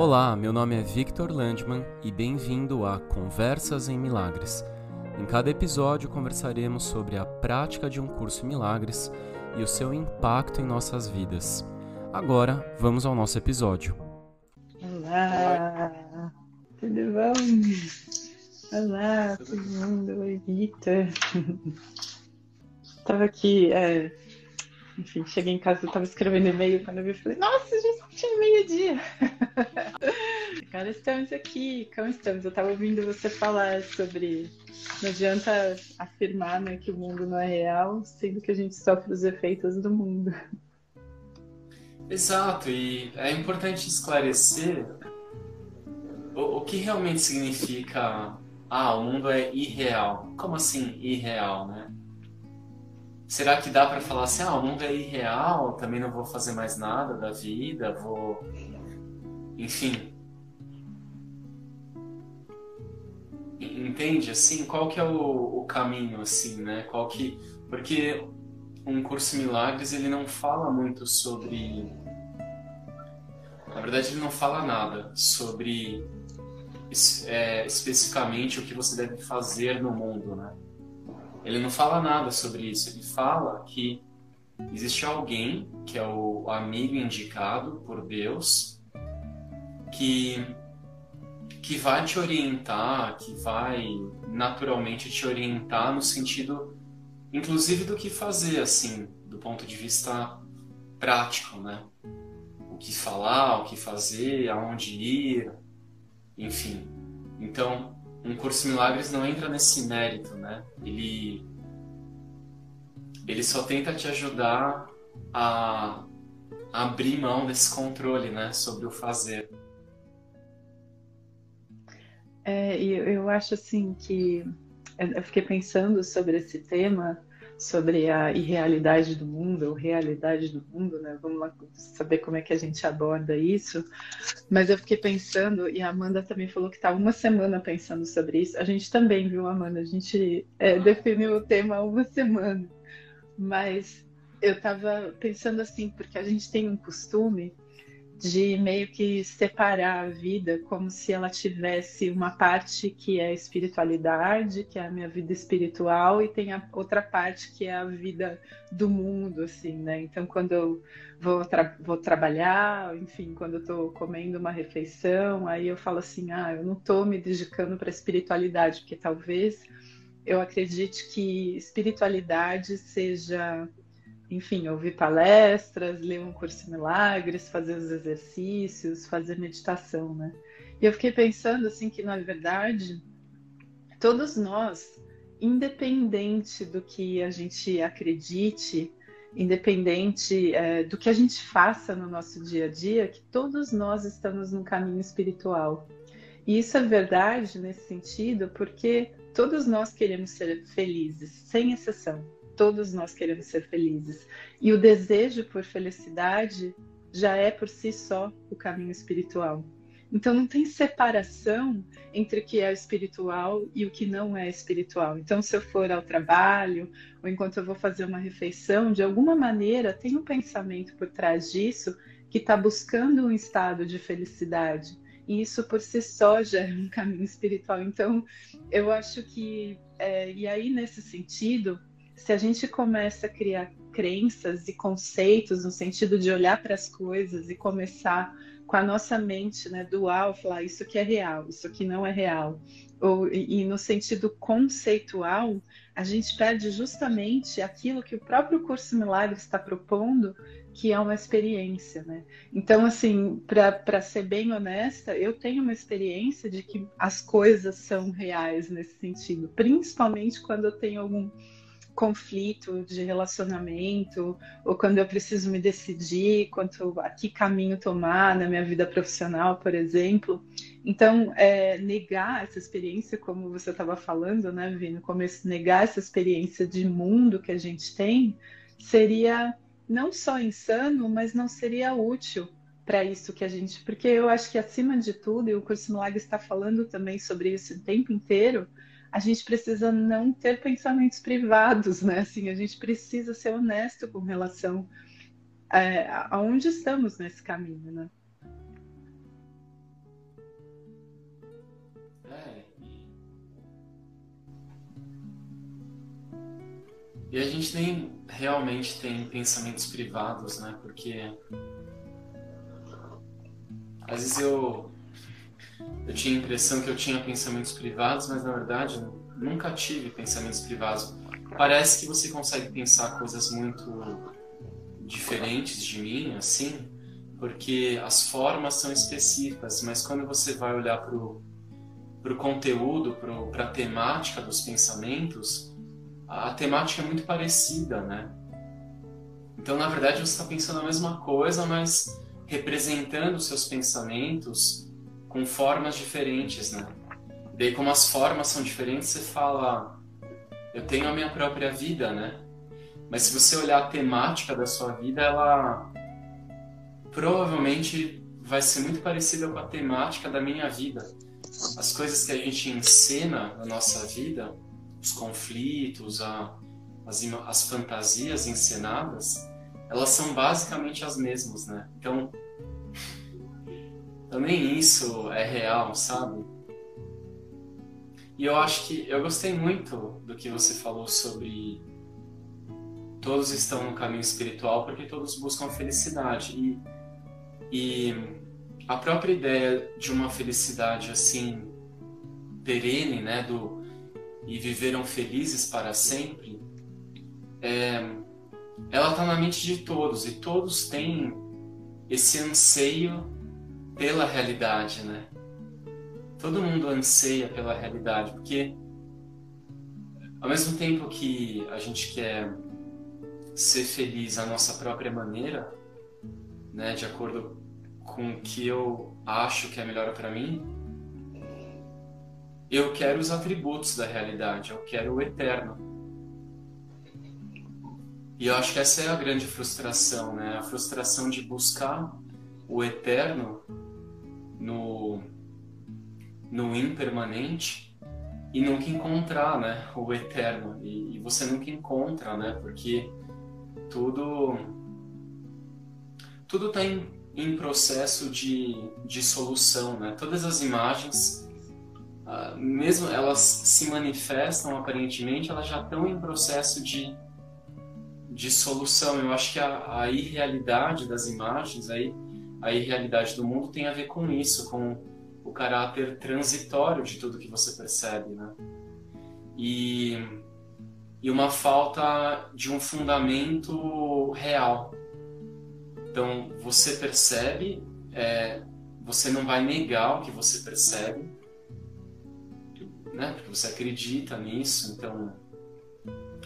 Olá, meu nome é Victor Landman e bem-vindo a Conversas em Milagres. Em cada episódio conversaremos sobre a prática de um curso em milagres e o seu impacto em nossas vidas. Agora, vamos ao nosso episódio. Olá, tudo bom? Olá, todo mundo. Oi, Victor. Estava aqui, é... enfim, cheguei em casa, estava escrevendo e-mail, quando eu vi, falei, nossa, já tinha meio-dia. Cara, estamos aqui, como estamos? Eu estava ouvindo você falar sobre não adianta afirmar né, que o mundo não é real, sendo que a gente sofre os efeitos do mundo. Exato, e é importante esclarecer o, o que realmente significa ah, o mundo é irreal. Como assim irreal, né? Será que dá para falar assim, ah, o mundo é irreal, também não vou fazer mais nada da vida, vou enfim, entende assim? Qual que é o, o, caminho assim né? Qual que porque um curso milagres ele não fala muito sobre na verdade ele não fala nada sobre é, especificamente o que você deve fazer no mundo né ele não fala nada sobre isso ele fala que existe alguém que é o amigo indicado por Deus que que vai te orientar, que vai naturalmente te orientar no sentido, inclusive do que fazer, assim, do ponto de vista prático, né? O que falar, o que fazer, aonde ir, enfim. Então, um curso milagres não entra nesse mérito, né? Ele ele só tenta te ajudar a abrir mão desse controle, né, sobre o fazer. É, e eu acho assim que eu fiquei pensando sobre esse tema, sobre a irrealidade do mundo, ou realidade do mundo, né? Vamos lá saber como é que a gente aborda isso. Mas eu fiquei pensando, e a Amanda também falou que está uma semana pensando sobre isso. A gente também, viu, Amanda? A gente é, definiu o tema há uma semana. Mas eu estava pensando assim, porque a gente tem um costume de meio que separar a vida como se ela tivesse uma parte que é espiritualidade, que é a minha vida espiritual, e tem a outra parte que é a vida do mundo, assim, né? Então, quando eu vou, tra vou trabalhar, enfim, quando eu estou comendo uma refeição, aí eu falo assim, ah, eu não estou me dedicando para espiritualidade, porque talvez eu acredite que espiritualidade seja enfim, ouvir palestras, ler um curso de milagres, fazer os exercícios, fazer meditação, né? E eu fiquei pensando assim que na verdade todos nós, independente do que a gente acredite, independente é, do que a gente faça no nosso dia a dia, que todos nós estamos num caminho espiritual. E isso é verdade nesse sentido, porque todos nós queremos ser felizes, sem exceção todos nós queremos ser felizes. E o desejo por felicidade já é por si só o caminho espiritual. Então não tem separação entre o que é espiritual e o que não é espiritual. Então se eu for ao trabalho ou enquanto eu vou fazer uma refeição, de alguma maneira tem um pensamento por trás disso que está buscando um estado de felicidade. E isso por si só já é um caminho espiritual. Então eu acho que é, e aí nesse sentido se a gente começa a criar crenças e conceitos no sentido de olhar para as coisas e começar com a nossa mente né, dual, falar isso aqui é real, isso aqui não é real, ou, e, e no sentido conceitual, a gente perde justamente aquilo que o próprio curso Milagre está propondo, que é uma experiência, né? Então, assim, para ser bem honesta, eu tenho uma experiência de que as coisas são reais nesse sentido, principalmente quando eu tenho algum conflito de relacionamento, ou quando eu preciso me decidir quanto a que caminho tomar na minha vida profissional, por exemplo. Então, é, negar essa experiência, como você estava falando, né, Vi, no começo, negar essa experiência de mundo que a gente tem, seria não só insano, mas não seria útil para isso que a gente. Porque eu acho que, acima de tudo, e o Curso Milagre está falando também sobre isso o tempo inteiro, a gente precisa não ter pensamentos privados, né? Assim, a gente precisa ser honesto com relação é, aonde estamos nesse caminho, né? É, e a gente nem realmente tem pensamentos privados, né? Porque às vezes eu eu tinha a impressão que eu tinha pensamentos privados, mas na verdade nunca tive pensamentos privados. Parece que você consegue pensar coisas muito diferentes de mim, assim, porque as formas são específicas, mas quando você vai olhar para o conteúdo, para a temática dos pensamentos, a temática é muito parecida, né? Então, na verdade, você está pensando a mesma coisa, mas representando os seus pensamentos com formas diferentes, né? Daí, como as formas são diferentes, você fala, eu tenho a minha própria vida, né? Mas se você olhar a temática da sua vida, ela provavelmente vai ser muito parecida com a temática da minha vida. As coisas que a gente encena na nossa vida, os conflitos, a, as, as fantasias encenadas, elas são basicamente as mesmas, né? Então, também isso é real, sabe? E eu acho que eu gostei muito do que você falou sobre todos estão no caminho espiritual porque todos buscam felicidade. E, e a própria ideia de uma felicidade assim perene, né, do e viveram felizes para sempre, é, ela está na mente de todos e todos têm esse anseio pela realidade, né? Todo mundo anseia pela realidade, porque ao mesmo tempo que a gente quer ser feliz à nossa própria maneira, né, de acordo com o que eu acho que é melhor para mim, eu quero os atributos da realidade, eu quero o eterno. E eu acho que essa é a grande frustração, né? A frustração de buscar o eterno no no impermanente e nunca encontrar, né, o eterno. E, e você nunca encontra, né? Porque tudo tudo está em, em, processo de, de solução, né? Todas as imagens, uh, mesmo elas se manifestam aparentemente, elas já estão em processo de, de solução. Eu acho que a, a irrealidade das imagens, aí, a irrealidade do mundo tem a ver com isso, com o caráter transitório de tudo que você percebe, né? E e uma falta de um fundamento real. Então, você percebe, é, você não vai negar o que você percebe, né? porque você acredita nisso, então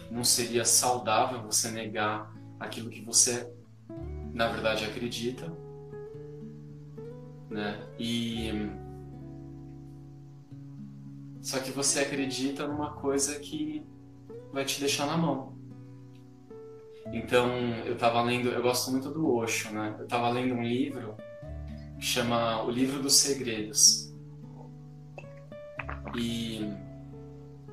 não seria saudável você negar aquilo que você, na verdade, acredita. Né? E só que você acredita numa coisa que vai te deixar na mão. Então, eu estava lendo, eu gosto muito do Osho, né? Eu estava lendo um livro que chama O Livro dos Segredos. E,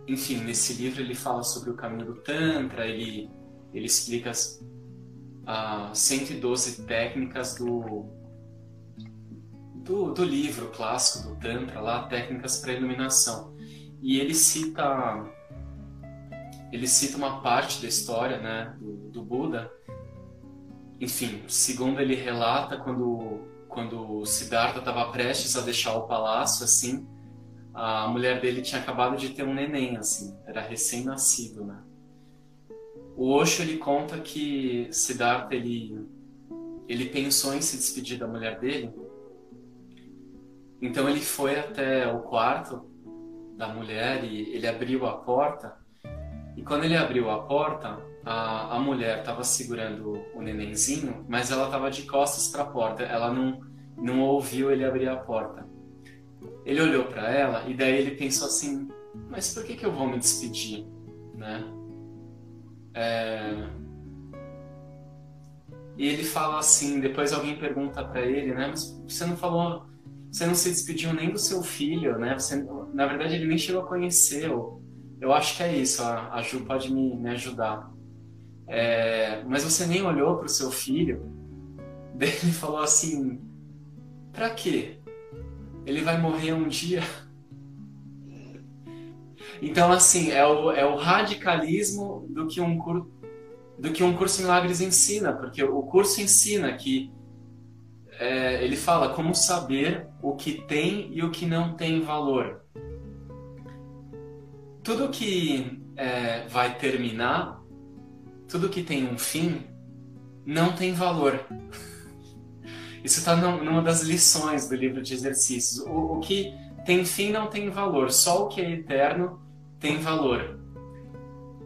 enfim, nesse livro ele fala sobre o caminho do Tantra, ele, ele explica as 112 técnicas do, do, do livro clássico do Tantra, lá, técnicas para iluminação. E ele cita ele cita uma parte da história né, do, do Buda. Enfim, segundo ele relata, quando, quando Siddhartha estava prestes a deixar o palácio, assim, a mulher dele tinha acabado de ter um neném, assim, era recém-nascido, né? O Osho ele conta que Siddhartha ele ele pensou em se despedir da mulher dele. Então ele foi até o quarto da mulher e ele abriu a porta e quando ele abriu a porta, a, a mulher estava segurando o nenenzinho, mas ela estava de costas para a porta. Ela não, não ouviu ele abrir a porta. Ele olhou para ela e daí ele pensou assim: mas por que, que eu vou me despedir, né? É... E ele fala assim, depois alguém pergunta para ele, né? Mas você não falou, você não se despediu nem do seu filho, né? Você, na verdade, ele nem chegou a conhecer eu acho que é isso, a, Ju pode me, me ajudar. É, mas você nem olhou para o seu filho, ele falou assim: pra quê? Ele vai morrer um dia. Então, assim, é o, é o radicalismo do que um curso do que um curso milagres ensina, porque o curso ensina que é, ele fala como saber o que tem e o que não tem valor. Tudo que é, vai terminar, tudo que tem um fim, não tem valor. Isso está numa das lições do livro de exercícios. O, o que tem fim não tem valor, só o que é eterno tem valor.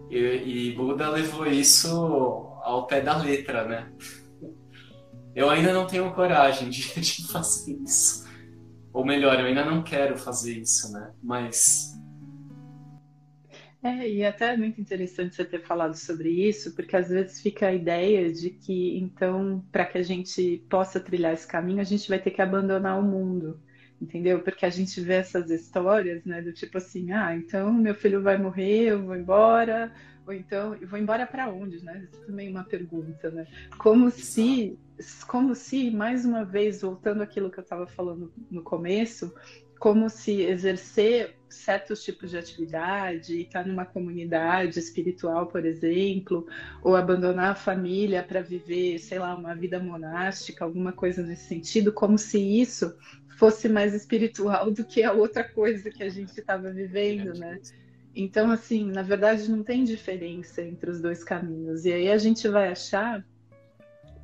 E, e Buda levou isso ao pé da letra, né? Eu ainda não tenho coragem de, de fazer isso. Ou melhor, eu ainda não quero fazer isso, né? Mas é, e até é muito interessante você ter falado sobre isso, porque às vezes fica a ideia de que, então, para que a gente possa trilhar esse caminho, a gente vai ter que abandonar o mundo, entendeu? Porque a gente vê essas histórias, né, do tipo assim, ah, então meu filho vai morrer, eu vou embora, ou então, eu vou embora para onde, né? Isso também é uma pergunta, né? Como se, como se, mais uma vez, voltando àquilo que eu estava falando no começo, como se exercer certos tipos de atividade, estar numa comunidade espiritual, por exemplo, ou abandonar a família para viver, sei lá, uma vida monástica, alguma coisa nesse sentido, como se isso fosse mais espiritual do que a outra coisa que a gente estava vivendo, né? Então, assim, na verdade, não tem diferença entre os dois caminhos. E aí a gente vai achar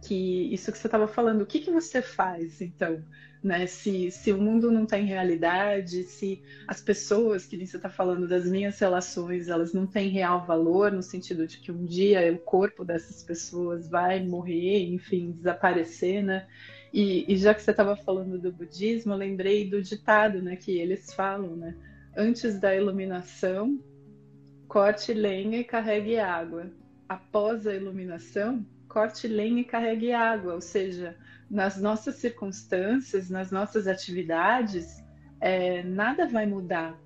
que isso que você estava falando, o que, que você faz, então? né? Se, se o mundo não tem realidade, se as pessoas, que você está falando das minhas relações, elas não têm real valor, no sentido de que um dia o corpo dessas pessoas vai morrer, enfim, desaparecer, né? E, e já que você estava falando do budismo, eu lembrei do ditado, né? Que eles falam, né? Antes da iluminação, corte lenha e carregue água. Após a iluminação, corte lenha e carregue água, ou seja, nas nossas circunstâncias, nas nossas atividades, é, nada vai mudar,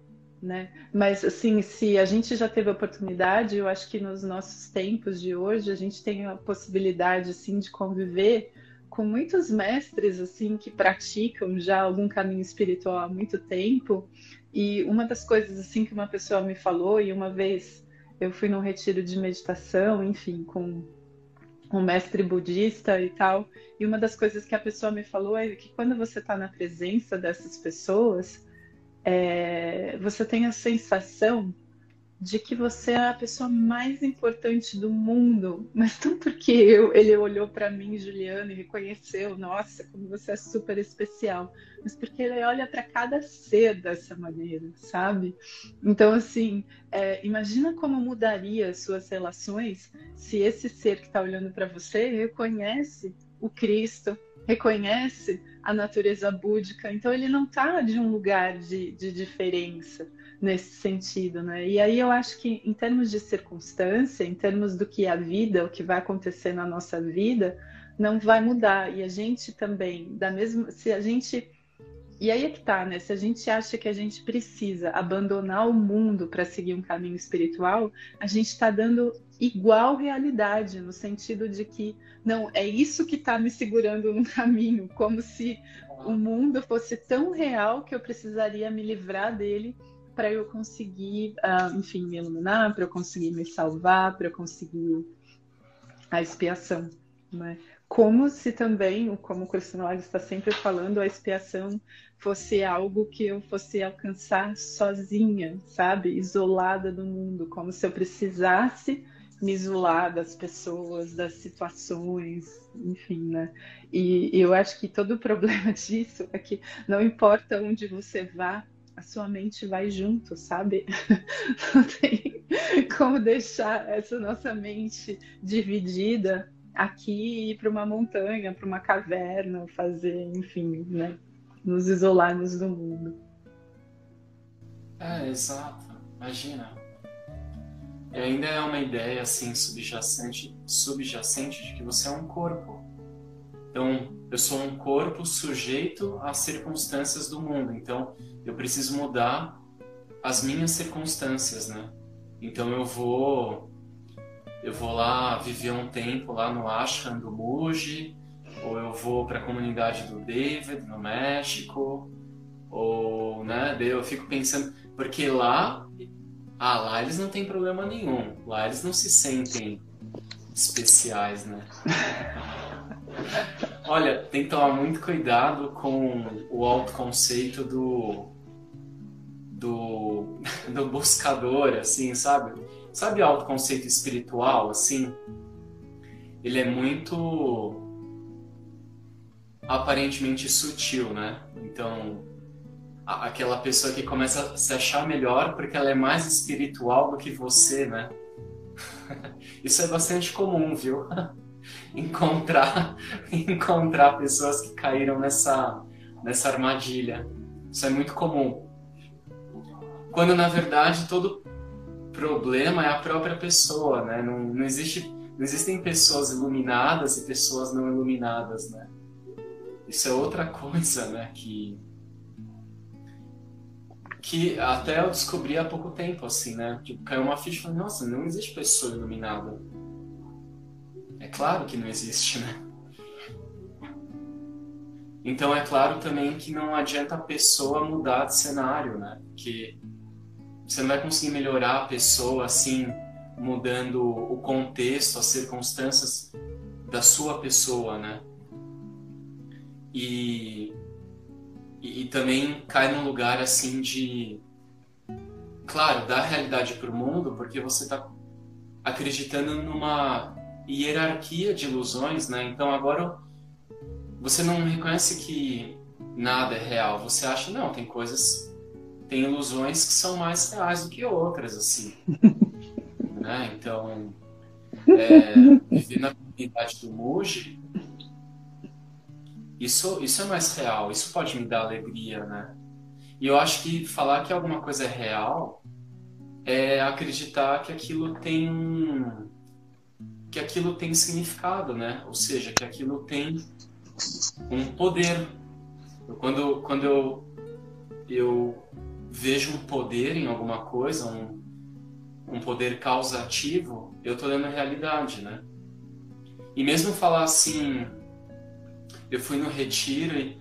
né? Mas assim, se a gente já teve a oportunidade, eu acho que nos nossos tempos de hoje a gente tem a possibilidade assim de conviver com muitos mestres assim que praticam já algum caminho espiritual há muito tempo. E uma das coisas assim que uma pessoa me falou e uma vez eu fui num retiro de meditação, enfim, com um mestre budista e tal. E uma das coisas que a pessoa me falou é que quando você está na presença dessas pessoas, é, você tem a sensação de que você é a pessoa mais importante do mundo, mas não porque eu, ele olhou para mim, Juliana, e reconheceu, nossa, como você é super especial, mas porque ele olha para cada ser dessa maneira, sabe? Então, assim, é, imagina como mudaria as suas relações se esse ser que está olhando para você reconhece o Cristo, reconhece a natureza búdica, então ele não está de um lugar de, de diferença nesse sentido, né? E aí eu acho que em termos de circunstância, em termos do que é a vida, o que vai acontecer na nossa vida, não vai mudar. E a gente também, da mesma, se a gente e aí é que tá, né? Se a gente acha que a gente precisa abandonar o mundo para seguir um caminho espiritual, a gente está dando igual realidade, no sentido de que, não, é isso que está me segurando no caminho, como se o mundo fosse tão real que eu precisaria me livrar dele para eu conseguir, uh, enfim, me iluminar, para eu conseguir me salvar, para eu conseguir a expiação, né? Como se também, como o Cristiano está sempre falando, a expiação fosse algo que eu fosse alcançar sozinha, sabe? Isolada do mundo, como se eu precisasse me isolar das pessoas, das situações, enfim, né? E, e eu acho que todo o problema disso é que não importa onde você vá, a sua mente vai junto, sabe? Não tem como deixar essa nossa mente dividida aqui e ir para uma montanha, para uma caverna, fazer, enfim, né? Nos isolarmos do mundo. É, exato. Imagina. E ainda é uma ideia assim subjacente, subjacente de que você é um corpo. Então, eu sou um corpo sujeito às circunstâncias do mundo. Então, eu preciso mudar as minhas circunstâncias, né? Então eu vou eu vou lá viver um tempo lá no ashram do Muji, ou eu vou para a comunidade do David no México, ou né, eu fico pensando porque lá Ah, lá eles não têm problema nenhum. Lá eles não se sentem especiais, né? Olha, tem que tomar muito cuidado com o autoconceito do do, do buscador, assim, sabe? Sabe o autoconceito espiritual, assim? Ele é muito aparentemente sutil, né? Então, aquela pessoa que começa a se achar melhor porque ela é mais espiritual do que você, né? Isso é bastante comum, viu? encontrar encontrar pessoas que caíram nessa nessa armadilha. Isso é muito comum. Quando na verdade todo problema é a própria pessoa, né? Não, não existe não existem pessoas iluminadas e pessoas não iluminadas, né? Isso é outra coisa, né? Que que até eu descobri há pouco tempo, assim, né? Tipo, caiu uma ficha e falei, nossa, não existe pessoa iluminada. É claro que não existe, né? Então é claro também que não adianta a pessoa mudar de cenário, né? Que você não vai conseguir melhorar a pessoa assim, mudando o contexto, as circunstâncias da sua pessoa, né? E e, e também cai num lugar assim de claro dar realidade para o mundo porque você está acreditando numa hierarquia de ilusões né então agora você não reconhece que nada é real você acha não tem coisas tem ilusões que são mais reais do que outras assim né então é, viver na comunidade do Muji isso, isso é mais real, isso pode me dar alegria, né? E eu acho que falar que alguma coisa é real é acreditar que aquilo tem que aquilo tem significado, né? Ou seja, que aquilo tem um poder. Quando, quando eu, eu vejo um poder em alguma coisa, um, um poder causativo, eu estou dando a realidade, né? E mesmo falar assim, eu fui no retiro e,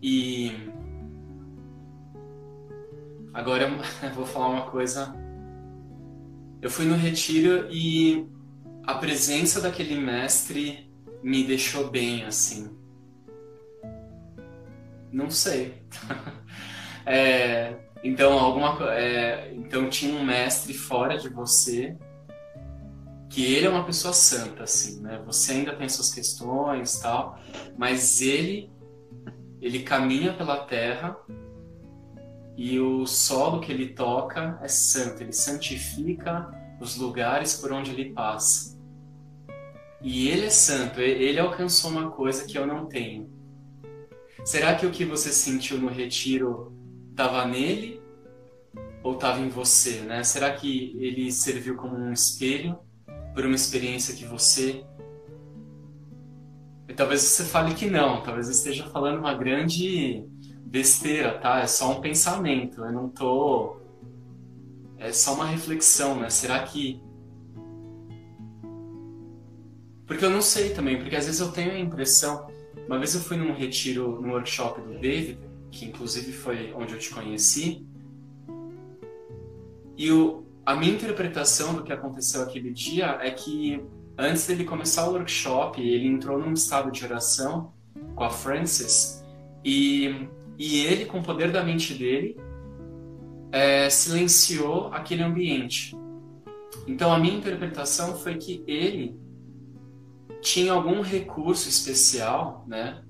e agora eu vou falar uma coisa. Eu fui no retiro e a presença daquele mestre me deixou bem assim. Não sei. é, então alguma é, então tinha um mestre fora de você que ele é uma pessoa santa, assim, né? Você ainda tem suas questões tal, mas ele ele caminha pela terra e o solo que ele toca é santo, ele santifica os lugares por onde ele passa. E ele é santo, ele alcançou uma coisa que eu não tenho. Será que o que você sentiu no retiro estava nele ou estava em você, né? Será que ele serviu como um espelho por uma experiência que você. E talvez você fale que não, talvez eu esteja falando uma grande besteira, tá? É só um pensamento, eu não tô. É só uma reflexão, né? Será que. Porque eu não sei também, porque às vezes eu tenho a impressão. Uma vez eu fui num retiro, num workshop do David, que inclusive foi onde eu te conheci, e o, a minha interpretação do que aconteceu aquele dia é que antes dele começar o workshop, ele entrou num estado de oração com a Frances e, e ele, com o poder da mente dele, é, silenciou aquele ambiente. Então a minha interpretação foi que ele tinha algum recurso especial, né?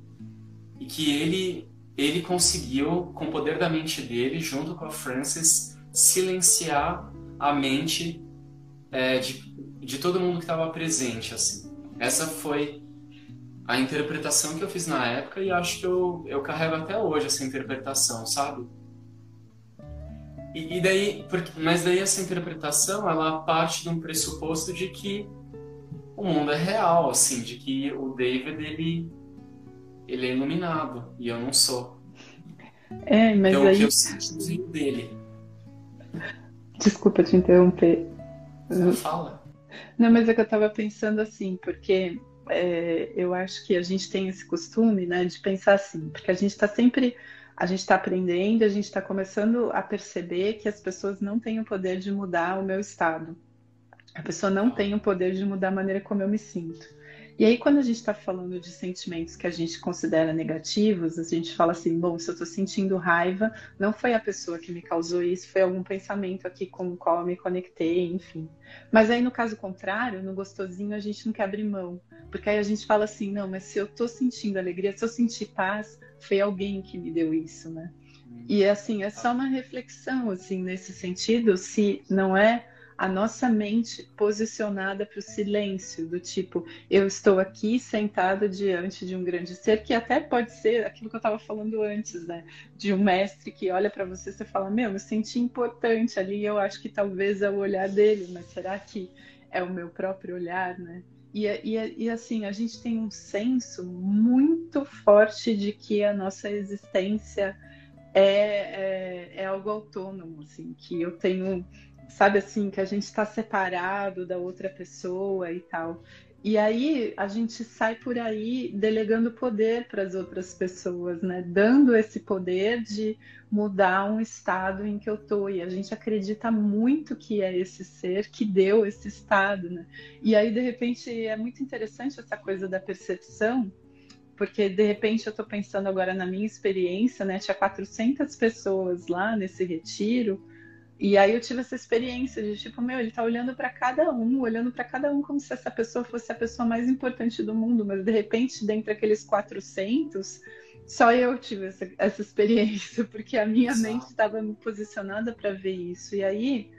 E que ele ele conseguiu, com o poder da mente dele, junto com a Frances, silenciar a mente é, de, de todo mundo que estava presente, assim. Essa foi a interpretação que eu fiz na época e acho que eu, eu carrego até hoje essa interpretação, sabe? E, e daí, porque, mas daí essa interpretação, ela parte de um pressuposto de que o mundo é real, assim, de que o David, ele, ele é iluminado e eu não sou. É, mas então, aí... o que eu sinto dele Desculpa te interromper. Não fala. Não, mas é que eu estava pensando assim, porque é, eu acho que a gente tem esse costume, né, de pensar assim, porque a gente está sempre a gente está aprendendo, a gente está começando a perceber que as pessoas não têm o poder de mudar o meu estado. A pessoa não tem o poder de mudar a maneira como eu me sinto. E aí, quando a gente está falando de sentimentos que a gente considera negativos, a gente fala assim: bom, se eu estou sentindo raiva, não foi a pessoa que me causou isso, foi algum pensamento aqui com o qual eu me conectei, enfim. Mas aí, no caso contrário, no gostosinho, a gente não quer abrir mão. Porque aí a gente fala assim: não, mas se eu estou sentindo alegria, se eu sentir paz, foi alguém que me deu isso, né? E assim, é só uma reflexão, assim, nesse sentido, se não é a nossa mente posicionada para o silêncio, do tipo, eu estou aqui sentado diante de um grande ser, que até pode ser aquilo que eu estava falando antes, né? De um mestre que olha para você e fala, meu, me senti importante ali, eu acho que talvez é o olhar dele, mas será que é o meu próprio olhar, né? E, e, e assim, a gente tem um senso muito forte de que a nossa existência é, é, é algo autônomo, assim, que eu tenho sabe assim, que a gente está separado da outra pessoa e tal. E aí a gente sai por aí delegando poder para as outras pessoas, né? Dando esse poder de mudar um estado em que eu tô. E a gente acredita muito que é esse ser que deu esse estado, né? E aí de repente é muito interessante essa coisa da percepção, porque de repente eu estou pensando agora na minha experiência, né? Tinha 400 pessoas lá nesse retiro e aí eu tive essa experiência de tipo, meu, ele tá olhando para cada um, olhando para cada um como se essa pessoa fosse a pessoa mais importante do mundo, mas de repente, dentre aqueles 400, só eu tive essa, essa experiência, porque a minha Exato. mente estava posicionada para ver isso. E aí,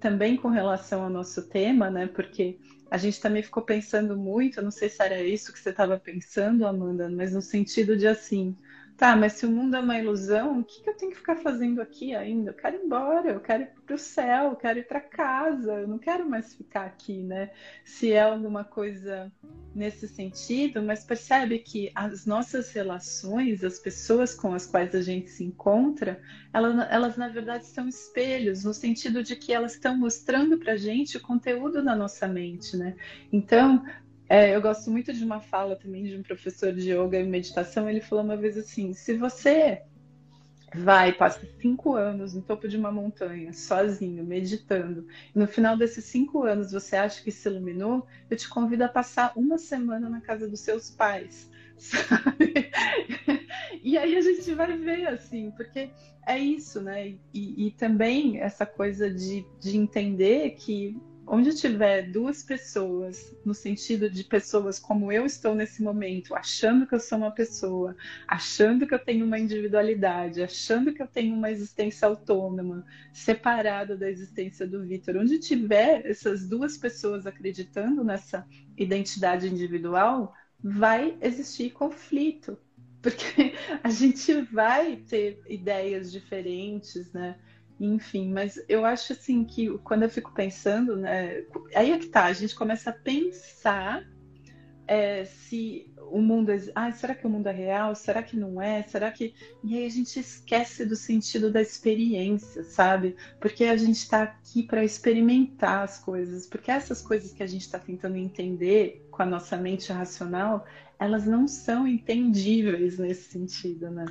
também com relação ao nosso tema, né, porque a gente também ficou pensando muito, eu não sei se era isso que você estava pensando, Amanda, mas no sentido de assim, Tá, mas se o mundo é uma ilusão, o que, que eu tenho que ficar fazendo aqui ainda? Eu quero ir embora, eu quero ir para o céu, eu quero ir para casa, eu não quero mais ficar aqui, né? Se é alguma coisa nesse sentido, mas percebe que as nossas relações, as pessoas com as quais a gente se encontra, elas, elas na verdade são espelhos, no sentido de que elas estão mostrando para a gente o conteúdo da nossa mente, né? Então, é, eu gosto muito de uma fala também de um professor de yoga e meditação. Ele falou uma vez assim: se você vai, passa cinco anos no topo de uma montanha, sozinho, meditando, e no final desses cinco anos você acha que se iluminou, eu te convido a passar uma semana na casa dos seus pais. Sabe? E aí a gente vai ver, assim, porque é isso, né? E, e também essa coisa de, de entender que onde tiver duas pessoas, no sentido de pessoas como eu estou nesse momento, achando que eu sou uma pessoa, achando que eu tenho uma individualidade, achando que eu tenho uma existência autônoma, separada da existência do Vitor, onde tiver essas duas pessoas acreditando nessa identidade individual, vai existir conflito, porque a gente vai ter ideias diferentes, né? Enfim, mas eu acho assim que quando eu fico pensando, né, aí é que tá, a gente começa a pensar é, se o mundo é. Ah, será que o mundo é real? Será que não é? Será que. E aí a gente esquece do sentido da experiência, sabe? Porque a gente está aqui para experimentar as coisas. Porque essas coisas que a gente está tentando entender com a nossa mente racional, elas não são entendíveis nesse sentido, né?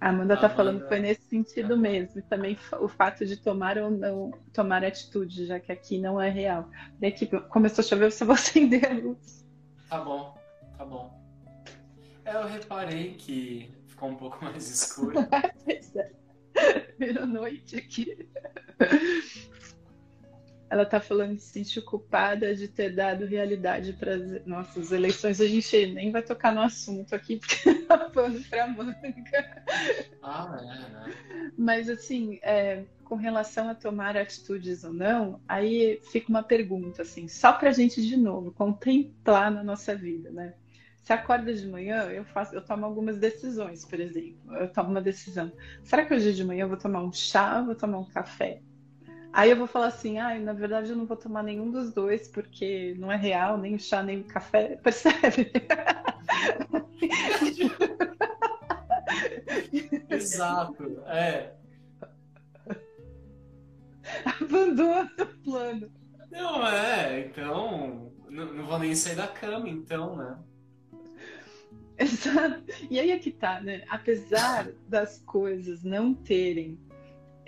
A Amanda está falando que foi nesse sentido mesmo. E também o fato de tomar ou não tomar atitude, já que aqui não é real. Daí que começou a chover, você vai acender a luz. Tá bom, tá bom. É, eu reparei que ficou um pouco mais escuro. pois é. Virou noite aqui. Ela está falando que se sente culpada de ter dado realidade para as nossas eleições. A gente nem vai tocar no assunto aqui, porque tá pano para manga. Ah, é, né? Mas, assim, é, com relação a tomar atitudes ou não, aí fica uma pergunta, assim, só para a gente, de novo, contemplar na nossa vida, né? Se acorda de manhã, eu faço, eu tomo algumas decisões, por exemplo. Eu tomo uma decisão. Será que hoje de manhã eu vou tomar um chá ou vou tomar um café? Aí eu vou falar assim, ah, na verdade eu não vou tomar nenhum dos dois, porque não é real, nem o chá, nem o café, percebe? Exato, é. Abandona o plano. Não, é, então, não, não vou nem sair da cama, então, né? Exato. E aí é que tá, né? Apesar das coisas não terem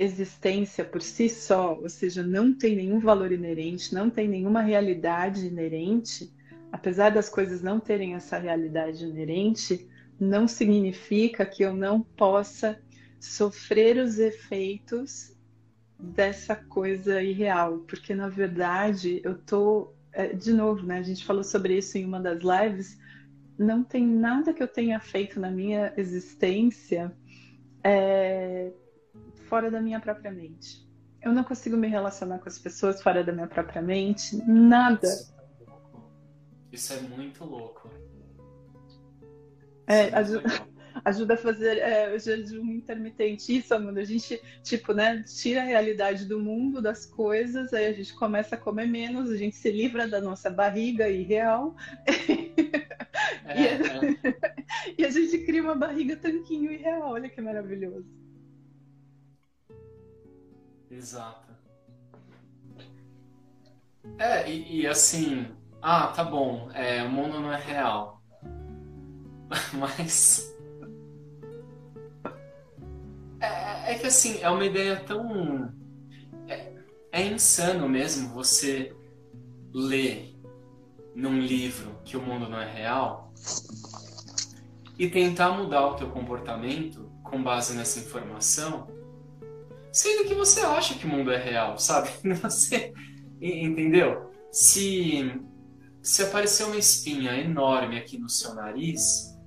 existência por si só, ou seja, não tem nenhum valor inerente, não tem nenhuma realidade inerente, apesar das coisas não terem essa realidade inerente, não significa que eu não possa sofrer os efeitos dessa coisa irreal, porque na verdade eu tô é, de novo, né? A gente falou sobre isso em uma das lives. Não tem nada que eu tenha feito na minha existência é, fora da minha própria mente. Eu não consigo me relacionar com as pessoas fora da minha própria mente, nada. Isso é muito louco. É, ajuda, ajuda a fazer é, o jejum intermitente. Isso, Amanda, a gente, tipo, né, tira a realidade do mundo, das coisas, aí a gente começa a comer menos, a gente se livra da nossa barriga irreal. É, e, a, é. e a gente cria uma barriga tanquinho irreal. Olha que maravilhoso. Exato. É, e, e, assim, ah, tá bom, é, o mundo não é real. Mas. É, é, que assim, é uma ideia tão. É, é insano mesmo você ler num livro que o mundo não é real e tentar mudar o teu comportamento com base nessa informação sendo que você acha que o mundo é real, sabe? Você entendeu? Se se aparecer uma espinha enorme aqui no seu nariz,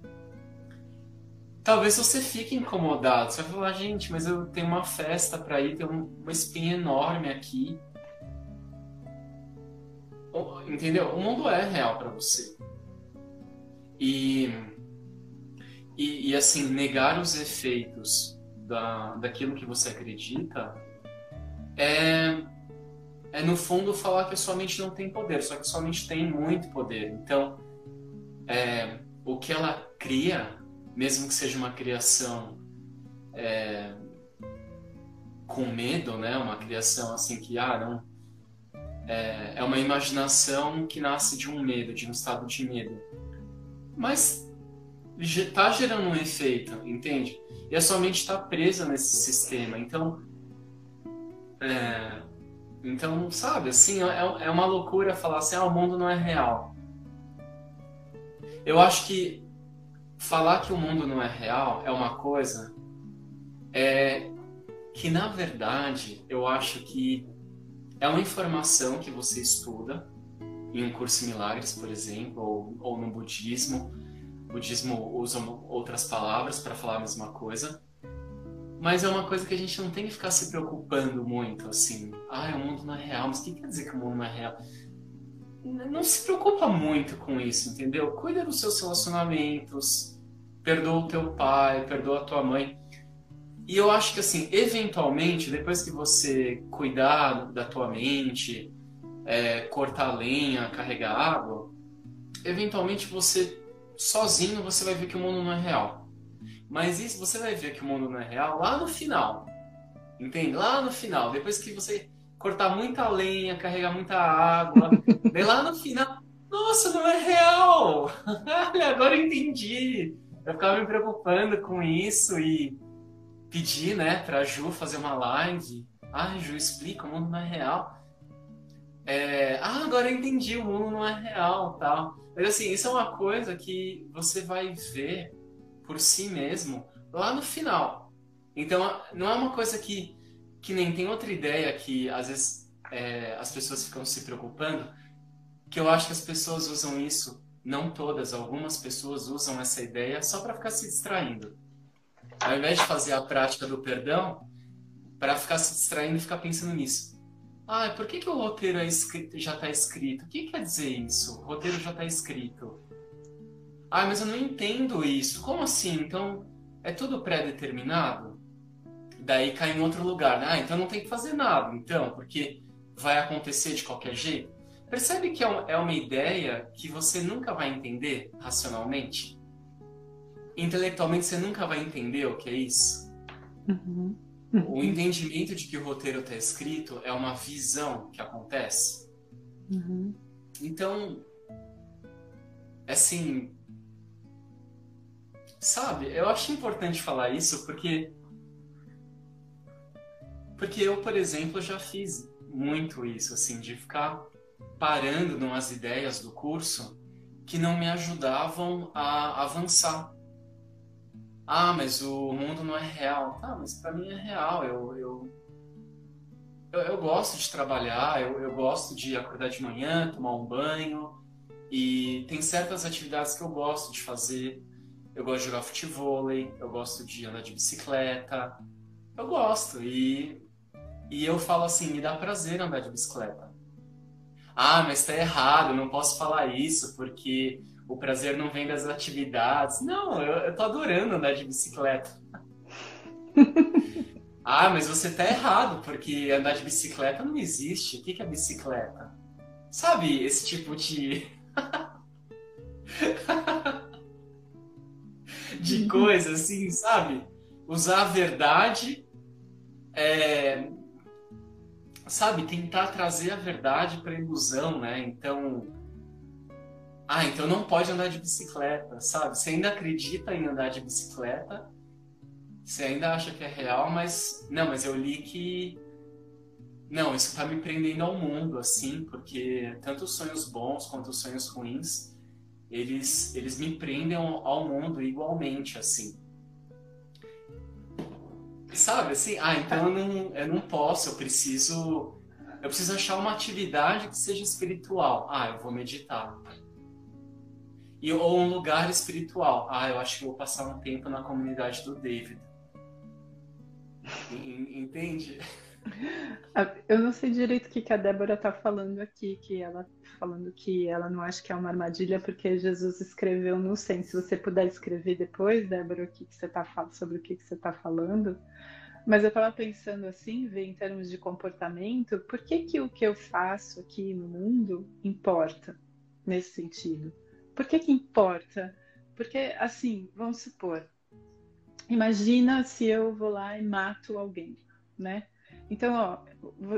talvez você fique incomodado. Você vai falar, gente, mas eu tenho uma festa para ir, tem uma espinha enorme aqui. Entendeu? O mundo é real para você. E, e, e assim, negar os efeitos da, daquilo que você acredita é, é, no fundo, falar que a sua mente não tem poder, só que a sua mente tem muito poder. Então, é, o que ela cria, mesmo que seja uma criação é, com medo, né? uma criação assim que, ah, não. É, é uma imaginação que nasce de um medo, de um estado de medo. Mas está gerando um efeito, entende? E a sua mente está presa nesse sistema. Então, é, então sabe, assim, é, é uma loucura falar assim, ah, o mundo não é real. Eu acho que falar que o mundo não é real é uma coisa é que na verdade eu acho que é uma informação que você estuda em um curso em milagres, por exemplo, ou, ou no budismo, budismo usa outras palavras para falar a mesma coisa, mas é uma coisa que a gente não tem que ficar se preocupando muito, assim. Ah, o mundo não é real, mas o que quer dizer que o mundo não é real? Não se preocupa muito com isso, entendeu? Cuida dos seus relacionamentos, perdoa o teu pai, perdoa a tua mãe. E eu acho que, assim, eventualmente, depois que você cuidar da tua mente, é, cortar lenha, carregar água, eventualmente você sozinho você vai ver que o mundo não é real. Mas isso você vai ver que o mundo não é real lá no final. Entende? Lá no final, depois que você cortar muita lenha, carregar muita água, daí lá no final, nossa, não é real! Agora eu entendi. Eu ficava me preocupando com isso e pedi, né, pra Ju fazer uma live. Ah, Ju, explica, o mundo não é real. É... Ah, agora eu entendi, o mundo não é real, tal. Mas assim, isso é uma coisa que você vai ver por si mesmo lá no final. Então, não é uma coisa que, que nem tem outra ideia que às vezes é, as pessoas ficam se preocupando, que eu acho que as pessoas usam isso, não todas, algumas pessoas usam essa ideia só para ficar se distraindo. Ao invés de fazer a prática do perdão, para ficar se distraindo e ficar pensando nisso. Ah, por que, que o roteiro é escrito, já está escrito? O que quer dizer isso? O roteiro já está escrito. Ah, mas eu não entendo isso. Como assim? Então é tudo pré-determinado? Daí cai em outro lugar. Né? Ah, então não tem que fazer nada, então, porque vai acontecer de qualquer jeito. Percebe que é, é uma ideia que você nunca vai entender racionalmente? Intelectualmente você nunca vai entender o que é isso? Uhum. O entendimento de que o roteiro está escrito é uma visão que acontece. Uhum. Então, assim, sabe, eu acho importante falar isso porque porque eu, por exemplo, já fiz muito isso, assim, de ficar parando numas ideias do curso que não me ajudavam a avançar. Ah, mas o mundo não é real. Tá, mas para mim é real. Eu, eu, eu, eu, gosto de trabalhar, eu, eu gosto de acordar de manhã, tomar um banho. E tem certas atividades que eu gosto de fazer. Eu gosto de jogar futebol, eu gosto de andar de bicicleta. Eu gosto. E, e eu falo assim: me dá prazer andar de bicicleta. Ah, mas tá errado, não posso falar isso porque o prazer não vem das atividades. Não, eu, eu tô adorando andar de bicicleta. ah, mas você tá errado, porque andar de bicicleta não existe. O que é bicicleta? Sabe, esse tipo de. de coisa assim, sabe? Usar a verdade é, sabe, tentar trazer a verdade para ilusão, né? Então, ah, então não pode andar de bicicleta, sabe? Você ainda acredita em andar de bicicleta, você ainda acha que é real, mas não, mas eu li que não, isso está me prendendo ao mundo, assim, porque tanto os sonhos bons quanto os sonhos ruins, eles, eles me prendem ao mundo igualmente, assim. Sabe, assim, ah, então eu não, eu não posso, eu preciso. Eu preciso achar uma atividade que seja espiritual. Ah, eu vou meditar. E, ou um lugar espiritual. Ah, eu acho que vou passar um tempo na comunidade do David. Entende? Eu não sei direito o que, a Débora está falando aqui, que ela falando que ela não acha que é uma armadilha porque Jesus escreveu no sem. Se você puder escrever depois, Débora, o que, que você está falando sobre o que, que você está falando. Mas eu estava pensando assim, ver em termos de comportamento, por que, que o que eu faço aqui no mundo importa nesse sentido? Por que, que importa? Porque, assim, vamos supor, imagina se eu vou lá e mato alguém, né? Então, ó,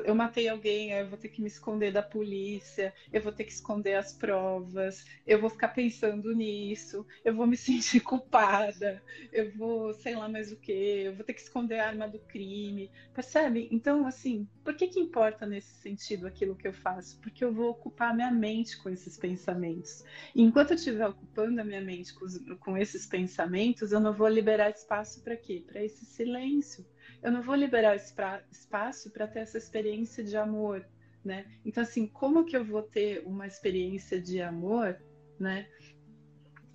eu matei alguém, eu vou ter que me esconder da polícia, eu vou ter que esconder as provas, eu vou ficar pensando nisso, eu vou me sentir culpada, eu vou, sei lá mais o que, eu vou ter que esconder a arma do crime, percebe? Então, assim, por que que importa nesse sentido aquilo que eu faço? Porque eu vou ocupar minha mente com esses pensamentos. E enquanto eu estiver ocupando a minha mente com, com esses pensamentos, eu não vou liberar espaço para quê? Para esse silêncio eu não vou liberar espaço para ter essa experiência de amor, né? Então, assim, como que eu vou ter uma experiência de amor, né?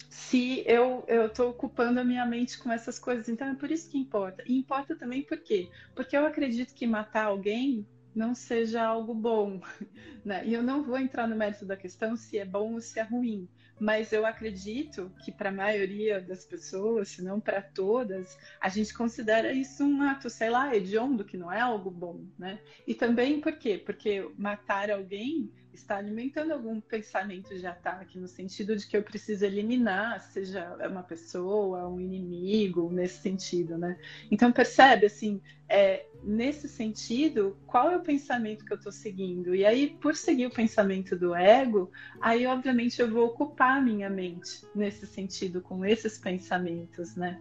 Se eu estou ocupando a minha mente com essas coisas. Então, é por isso que importa. E importa também por quê? Porque eu acredito que matar alguém não seja algo bom, né? E eu não vou entrar no mérito da questão se é bom ou se é ruim, mas eu acredito que para a maioria das pessoas, se não para todas, a gente considera isso um ato, sei lá, hediondo, que não é algo bom, né? E também por quê? Porque matar alguém está alimentando algum pensamento de ataque, no sentido de que eu preciso eliminar, seja uma pessoa, um inimigo, nesse sentido, né? Então, percebe, assim, é, nesse sentido, qual é o pensamento que eu estou seguindo? E aí, por seguir o pensamento do ego, aí, obviamente, eu vou ocupar minha mente nesse sentido, com esses pensamentos, né?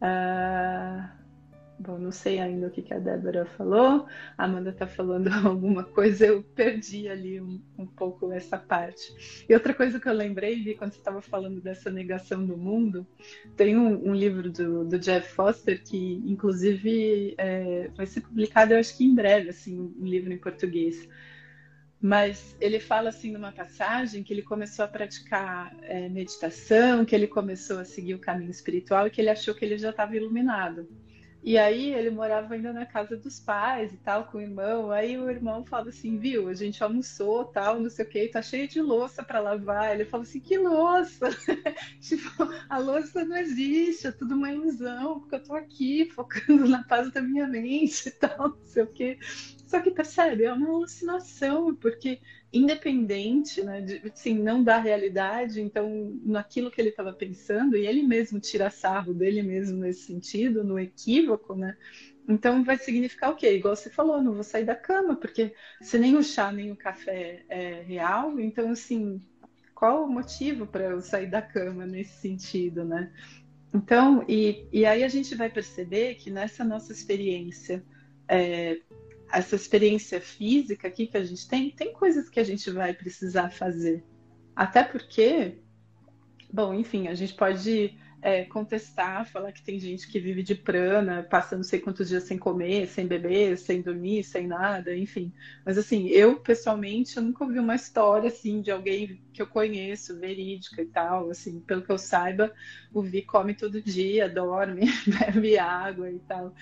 Uh... Bom, não sei ainda o que, a Débora falou. A Amanda está falando alguma coisa, eu perdi ali um, um, pouco essa parte. E outra coisa que eu lembrei, vi quando você estava falando dessa negação do mundo, tem um, um livro do, do, Jeff Foster que, inclusive, é, vai ser publicado, eu acho que em breve, assim, um livro em português. Mas ele fala assim numa passagem que ele começou a praticar é, meditação, que ele começou a seguir o caminho espiritual e que ele achou que ele já estava iluminado. E aí ele morava ainda na casa dos pais e tal, com o irmão. Aí o irmão falava assim, viu, a gente almoçou, tal, não sei o que, tá cheio de louça para lavar. Ele falou assim, que louça? tipo, a louça não existe, é tudo uma ilusão, porque eu tô aqui focando na paz da minha mente e tal, não sei o que. Só que percebe, é uma alucinação, porque independente, né, de, assim, não da realidade, então naquilo que ele estava pensando, e ele mesmo tira sarro dele mesmo nesse sentido, no equívoco, né? Então vai significar o quê? Igual você falou, não vou sair da cama, porque se nem o chá nem o café é real, então assim, qual o motivo para eu sair da cama nesse sentido, né? Então, e, e aí a gente vai perceber que nessa nossa experiência, é, essa experiência física aqui que a gente tem, tem coisas que a gente vai precisar fazer. Até porque, bom, enfim, a gente pode é, contestar, falar que tem gente que vive de prana, passa não sei quantos dias sem comer, sem beber, sem dormir, sem nada, enfim. Mas assim, eu pessoalmente eu nunca ouvi uma história assim de alguém que eu conheço, verídica e tal, assim, pelo que eu saiba, o Vi come todo dia, dorme, bebe água e tal.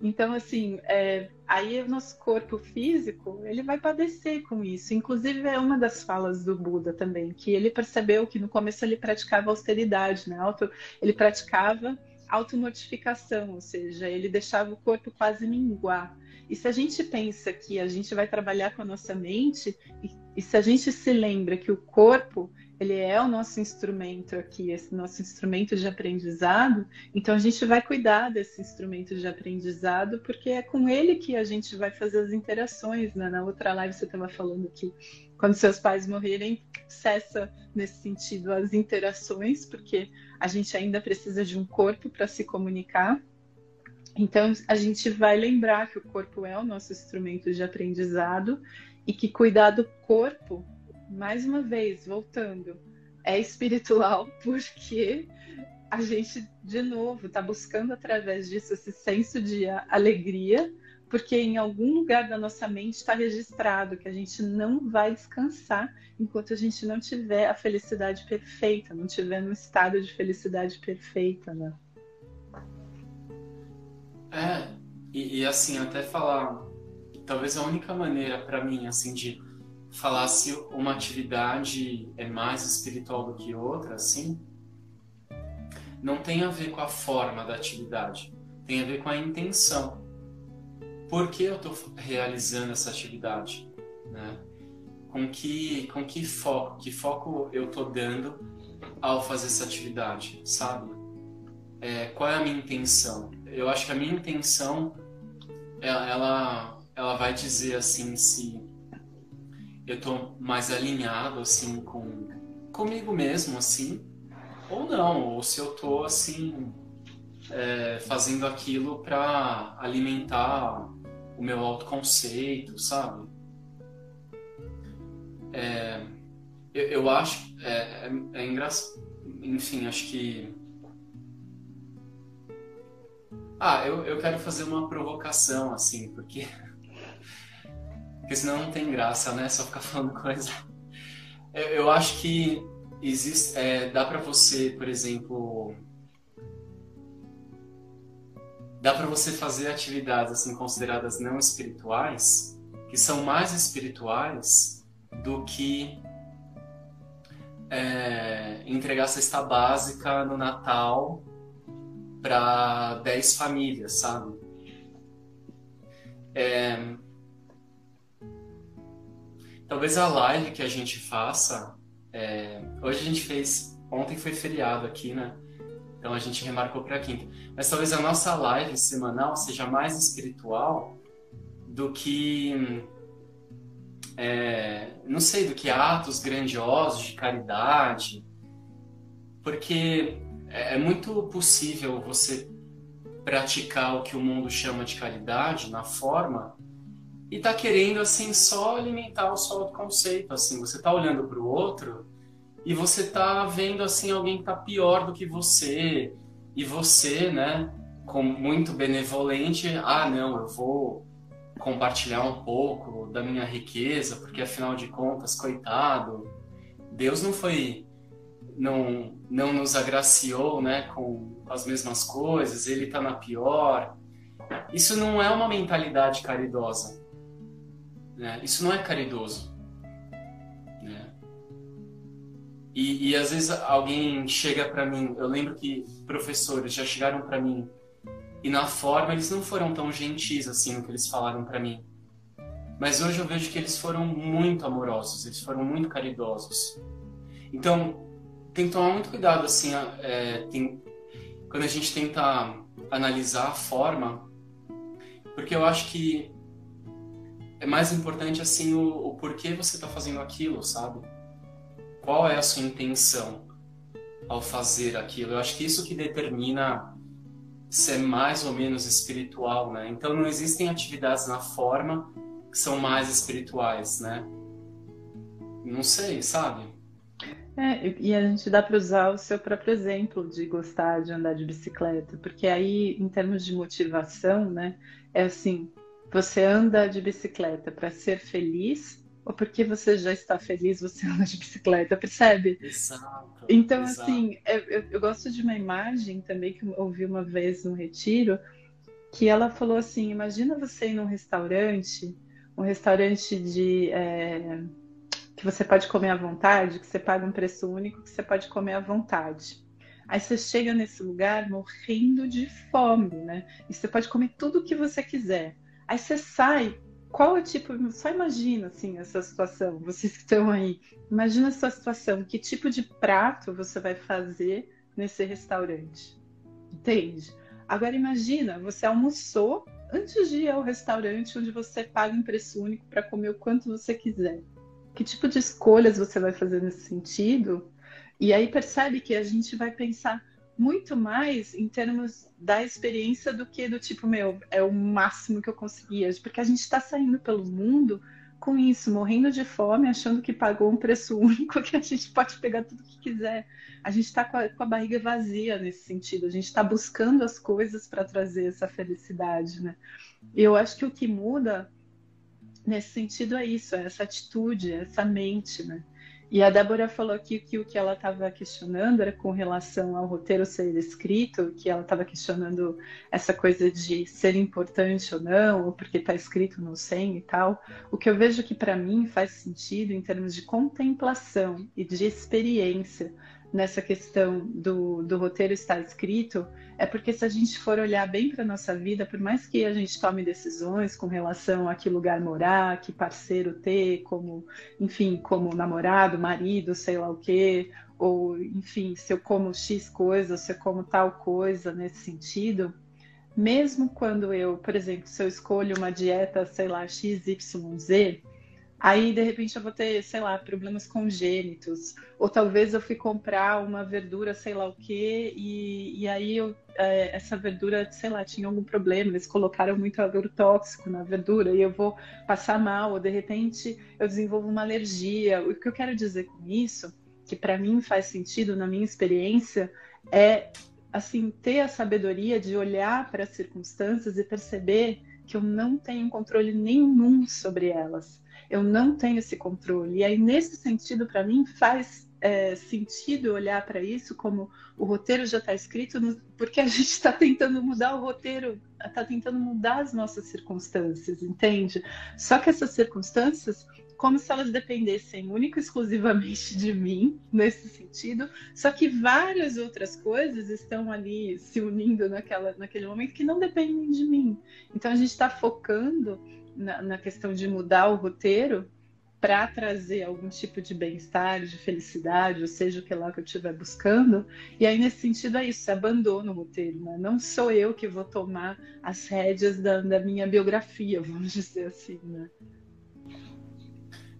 Então, assim, é, aí o nosso corpo físico, ele vai padecer com isso. Inclusive, é uma das falas do Buda também, que ele percebeu que no começo ele praticava austeridade, né? Auto, ele praticava automortificação, ou seja, ele deixava o corpo quase minguar. E se a gente pensa que a gente vai trabalhar com a nossa mente, e, e se a gente se lembra que o corpo ele é o nosso instrumento aqui, esse nosso instrumento de aprendizado. Então a gente vai cuidar desse instrumento de aprendizado, porque é com ele que a gente vai fazer as interações. Né? Na outra live você estava falando que quando seus pais morrerem, cessa nesse sentido as interações, porque a gente ainda precisa de um corpo para se comunicar. Então a gente vai lembrar que o corpo é o nosso instrumento de aprendizado e que cuidar do corpo mais uma vez, voltando, é espiritual porque a gente, de novo, está buscando através disso esse senso de alegria, porque em algum lugar da nossa mente está registrado que a gente não vai descansar enquanto a gente não tiver a felicidade perfeita, não tiver no estado de felicidade perfeita, né? É, e, e assim, até falar, talvez a única maneira para mim, assim, de falar se uma atividade é mais espiritual do que outra, assim, não tem a ver com a forma da atividade, tem a ver com a intenção. Por que eu estou realizando essa atividade? Né? Com que com que foco, que foco eu estou dando ao fazer essa atividade, sabe? É, qual é a minha intenção? Eu acho que a minha intenção ela ela vai dizer assim se eu tô mais alinhado assim com comigo mesmo assim ou não ou se eu tô assim é, fazendo aquilo para alimentar o meu autoconceito sabe? É, eu, eu, acho é, é, é engraçado enfim acho que ah eu, eu quero fazer uma provocação assim porque porque senão não tem graça, né? Só ficar falando coisa. Eu, eu acho que existe, é, dá para você, por exemplo, dá para você fazer atividades assim consideradas não espirituais, que são mais espirituais do que é, entregar cesta básica no Natal para 10 famílias, sabe? É, Talvez a live que a gente faça. É... Hoje a gente fez. Ontem foi feriado aqui, né? Então a gente remarcou para quinta. Mas talvez a nossa live semanal seja mais espiritual do que. É... não sei, do que atos grandiosos de caridade. Porque é, é muito possível você praticar o que o mundo chama de caridade na forma e tá querendo assim só alimentar o seu autoconceito, assim, você tá olhando para o outro e você tá vendo assim alguém que tá pior do que você e você, né, como muito benevolente, ah, não, eu vou compartilhar um pouco da minha riqueza, porque afinal de contas, coitado, Deus não foi não não nos agraciou, né, com as mesmas coisas, ele tá na pior. Isso não é uma mentalidade caridosa. Né? Isso não é caridoso. Né? E, e às vezes alguém chega para mim, eu lembro que professores já chegaram para mim e na forma eles não foram tão gentis assim no que eles falaram para mim. Mas hoje eu vejo que eles foram muito amorosos, eles foram muito caridosos. Então, tem que tomar muito cuidado assim, é, tem, quando a gente tenta analisar a forma, porque eu acho que é mais importante assim o, o porquê você está fazendo aquilo, sabe? qual é a sua intenção ao fazer aquilo. Eu acho que isso que determina se é mais ou menos espiritual, né? Então não existem atividades na forma que são mais espirituais, né? Não sei, sabe? É, e a gente dá para usar o seu próprio exemplo de gostar de andar de bicicleta, porque aí, em termos de motivação, né, é assim: você anda de bicicleta para ser feliz ou porque você já está feliz, você anda de bicicleta, percebe? Exato. Então, exato. assim, eu, eu, eu, gosto de uma imagem também que eu ouvi uma vez no retiro, que ela falou assim: imagina você ir num restaurante, um restaurante de. É, que você pode comer à vontade, que você paga um preço único, que você pode comer à vontade. Aí você chega nesse lugar morrendo de fome, né? E você pode comer tudo o que você quiser. Aí você sai qual é o tipo, só imagina assim essa situação, vocês que estão aí, imagina essa situação, que tipo de prato você vai fazer nesse restaurante, entende? Agora imagina, você almoçou antes de ir ao restaurante onde você paga um preço único para comer o quanto você quiser. Que tipo de escolhas você vai fazer nesse sentido? E aí percebe que a gente vai pensar muito mais em termos da experiência do que do tipo, meu, é o máximo que eu conseguia. Porque a gente está saindo pelo mundo com isso, morrendo de fome, achando que pagou um preço único, que a gente pode pegar tudo que quiser. A gente está com, com, a barriga vazia nesse sentido, a gente está buscando as coisas para trazer essa felicidade, né? Eu acho que o que muda nesse sentido é isso, é essa atitude, é essa mente, né? E a Débora falou aqui que o que ela estava questionando era com relação ao roteiro ser escrito, que ela estava questionando essa coisa de ser importante ou não, ou porque está escrito no 100 e tal. O que eu vejo que para mim faz sentido em termos de contemplação e de experiência nessa questão do, do roteiro estar escrito é porque se a gente for olhar bem para nossa vida, por mais que a gente tome decisões com relação a que lugar morar, que parceiro ter, como, enfim, como namorado, marido, sei lá o quê, ou enfim, se eu como X coisa, se eu como tal coisa nesse sentido, mesmo quando eu, por exemplo, se eu escolho uma dieta, sei lá, XYZ, Aí, de repente, eu vou ter, sei lá, problemas congênitos. Ou talvez eu fui comprar uma verdura, sei lá o quê, e, e aí eu, é, essa verdura, sei lá, tinha algum problema. Eles colocaram muito agrotóxico na verdura e eu vou passar mal. Ou, de repente, eu desenvolvo uma alergia. O que eu quero dizer com isso, que para mim faz sentido na minha experiência, é, assim, ter a sabedoria de olhar para as circunstâncias e perceber que eu não tenho controle nenhum sobre elas eu não tenho esse controle. E aí, nesse sentido, para mim, faz é, sentido olhar para isso como o roteiro já está escrito, no, porque a gente está tentando mudar o roteiro, está tentando mudar as nossas circunstâncias, entende? Só que essas circunstâncias, como se elas dependessem única e exclusivamente de mim, nesse sentido, só que várias outras coisas estão ali se unindo naquela, naquele momento que não dependem de mim. Então a gente está focando na, na questão de mudar o roteiro para trazer algum tipo de bem-estar, de felicidade, ou seja o que lá que eu estiver buscando. E aí, nesse sentido, é isso, abandono o roteiro. Né? Não sou eu que vou tomar as rédeas da, da minha biografia, vamos dizer assim. Né?